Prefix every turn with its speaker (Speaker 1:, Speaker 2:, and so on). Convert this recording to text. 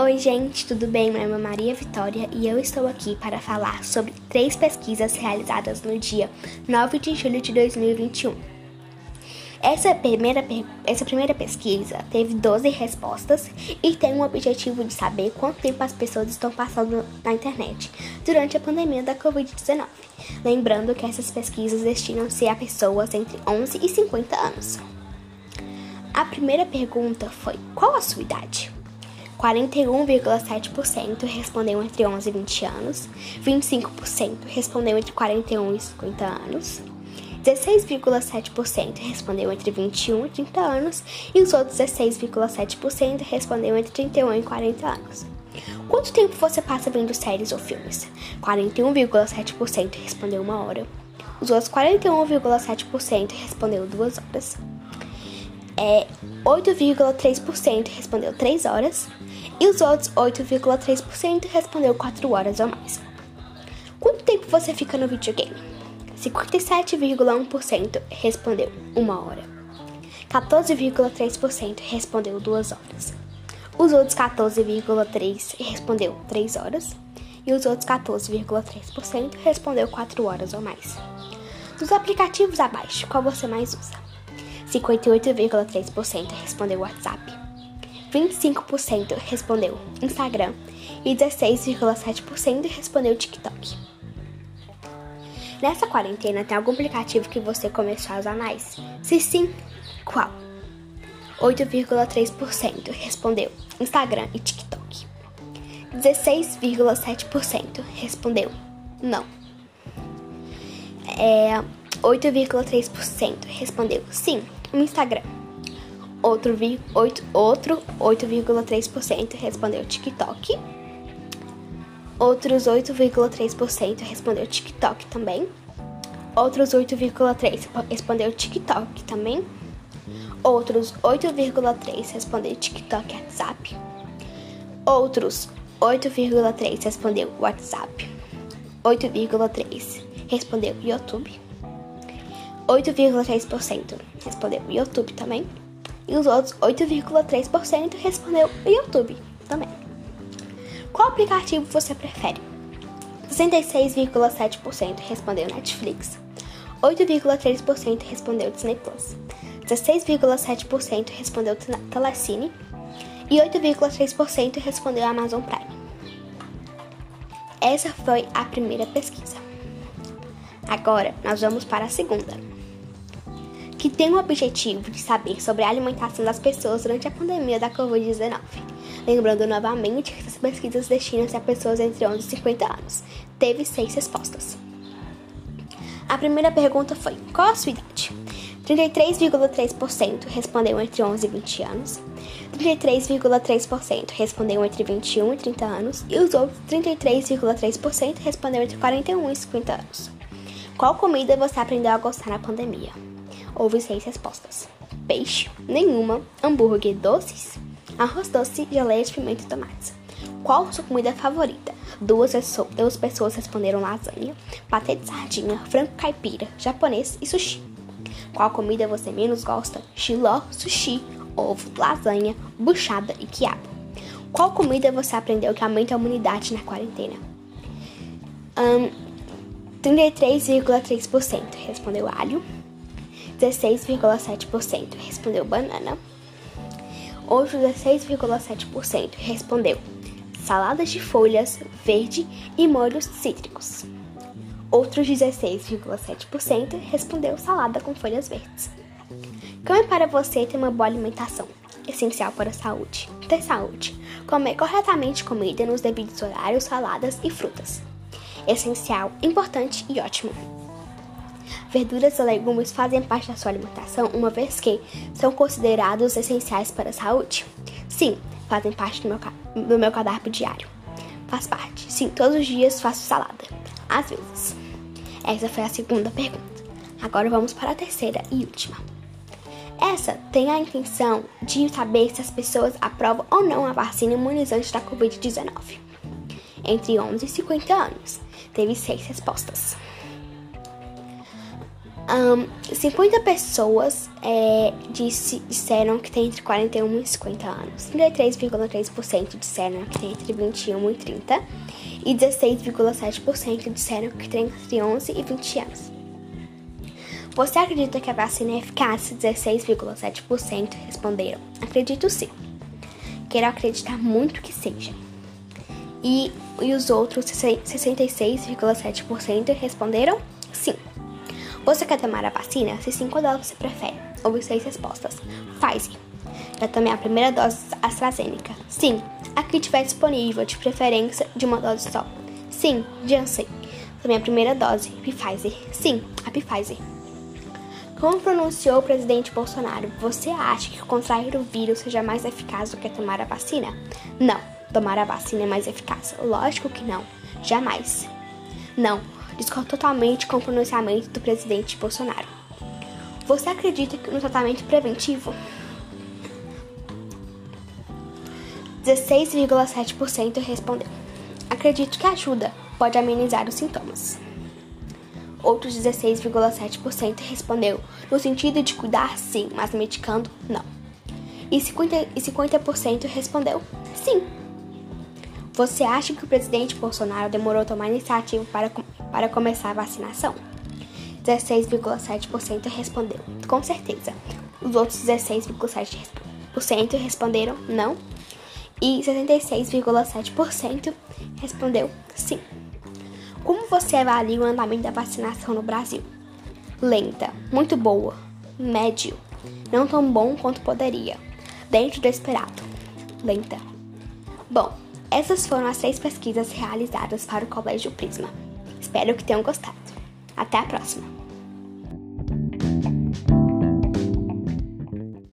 Speaker 1: Oi, gente, tudo bem? Meu nome é Maria Vitória e eu estou aqui para falar sobre três pesquisas realizadas no dia 9 de julho de 2021. Essa primeira, essa primeira pesquisa teve 12 respostas e tem o objetivo de saber quanto tempo as pessoas estão passando na internet durante a pandemia da Covid-19. Lembrando que essas pesquisas destinam-se a pessoas entre 11 e 50 anos. A primeira pergunta foi: qual a sua idade? 41,7% respondeu entre 11 e 20 anos, 25% respondeu entre 41 e 50 anos, 16,7% respondeu entre 21 e 30 anos e os outros 16,7% respondeu entre 31 e 40 anos. Quanto tempo você passa vendo séries ou filmes? 41,7% respondeu uma hora. Os outros 41,7% respondeu duas horas é 8,3% respondeu 3 horas e os outros 8,3% respondeu 4 horas ou mais. Quanto tempo você fica no videogame? 57,1% respondeu 1 hora. 14,3% respondeu 2 horas. Os outros 14,3% respondeu 3 horas e os outros 14,3% respondeu 4 horas ou mais. Dos aplicativos abaixo, qual você mais usa? 58,3% respondeu WhatsApp, 25% respondeu Instagram e 16,7% respondeu TikTok. Nessa quarentena, tem algum aplicativo que você começou a usar mais? Se sim, qual? 8,3% respondeu Instagram e TikTok. 16,7% respondeu não. É, 8,3% respondeu sim no Instagram. Outro 8, outro 8,3% respondeu TikTok. Outros 8,3% respondeu TikTok também. Outros 8,3% respondeu TikTok também. Outros 8,3% respondeu TikTok e WhatsApp. Outros 8,3% respondeu WhatsApp. 8,3% respondeu YouTube. 8,3% respondeu YouTube também. E os outros 8,3% respondeu YouTube também. Qual aplicativo você prefere? 66,7% respondeu Netflix. 8,3% respondeu Disney Plus. 16,7% respondeu Telecine. E 8,3% respondeu Amazon Prime. Essa foi a primeira pesquisa. Agora nós vamos para a segunda que tem o objetivo de saber sobre a alimentação das pessoas durante a pandemia da Covid-19. Lembrando novamente que essas pesquisas destinam-se a pessoas entre 11 e 50 anos. Teve seis respostas. A primeira pergunta foi: qual a sua idade? 33,3% respondeu entre 11 e 20 anos, 33,3% respondeu entre 21 e 30 anos e os outros 33,3% respondeu entre 41 e 50 anos. Qual comida você aprendeu a gostar na pandemia? Houve seis respostas: peixe, nenhuma, hambúrguer, doces, arroz doce, geleia de pimenta e tomates. Qual sua comida favorita? Duas, duas pessoas responderam lasanha, patê de sardinha, frango caipira, japonês e sushi. Qual comida você menos gosta? Xiló, sushi, ovo, lasanha, buchada e quiabo. Qual comida você aprendeu que aumenta a imunidade na quarentena? Um, 33,3% respondeu alho, 16,7% respondeu banana. Outro 16,7% respondeu saladas de folhas verde e molhos cítricos. Outros 16,7% respondeu salada com folhas verdes. Como é para você ter uma boa alimentação? Essencial para a saúde. Ter saúde. Comer corretamente comida nos devidos horários, saladas e frutas. Essencial, importante e ótimo. Verduras e legumes fazem parte da sua alimentação, uma vez que são considerados essenciais para a saúde? Sim, fazem parte do meu, do meu cardápio diário. Faz parte. Sim, todos os dias faço salada. Às vezes. Essa foi a segunda pergunta. Agora vamos para a terceira e última. Essa tem a intenção de saber se as pessoas aprovam ou não a vacina imunizante da Covid-19. Entre 11 e 50 anos. Teve seis respostas. Um, 50 pessoas é, disse, disseram que tem entre 41 e 50 anos. 33,3% disseram que tem entre 21 e 30. E 16,7% disseram que tem entre 11 e 20 anos. Você acredita que a vacina é eficaz? 16,7% responderam. Acredito sim. Quero acreditar muito que seja. E, e os outros 66,7% responderam sim. Você quer tomar a vacina? Se sim, qual delas você prefere? Houve seis respostas. Pfizer. Já tomei a primeira dose AstraZeneca. Sim. Aqui tiver disponível, de preferência de uma dose só. Sim. Janssen. Tomei a primeira dose. Pfizer. Sim. A Pfizer. Como pronunciou o presidente Bolsonaro, você acha que contrair o vírus seja mais eficaz do que tomar a vacina? Não. Tomar a vacina é mais eficaz. Lógico que não. Jamais. Não discorda totalmente com o pronunciamento do presidente Bolsonaro. Você acredita no tratamento preventivo? 16,7% respondeu. Acredito que ajuda, pode amenizar os sintomas. Outros 16,7% respondeu no sentido de cuidar sim, mas medicando não. E 50%, e 50 respondeu sim. Você acha que o presidente Bolsonaro demorou a tomar iniciativa para, para começar a vacinação? 16,7% respondeu, com certeza. Os outros 16,7% responderam não. E 66,7% respondeu sim. Como você avalia o andamento da vacinação no Brasil? Lenta, muito boa, médio, não tão bom quanto poderia, dentro do esperado. Lenta. Bom, essas foram as três pesquisas realizadas para o Colégio Prisma. Espero que tenham gostado. Até a próxima!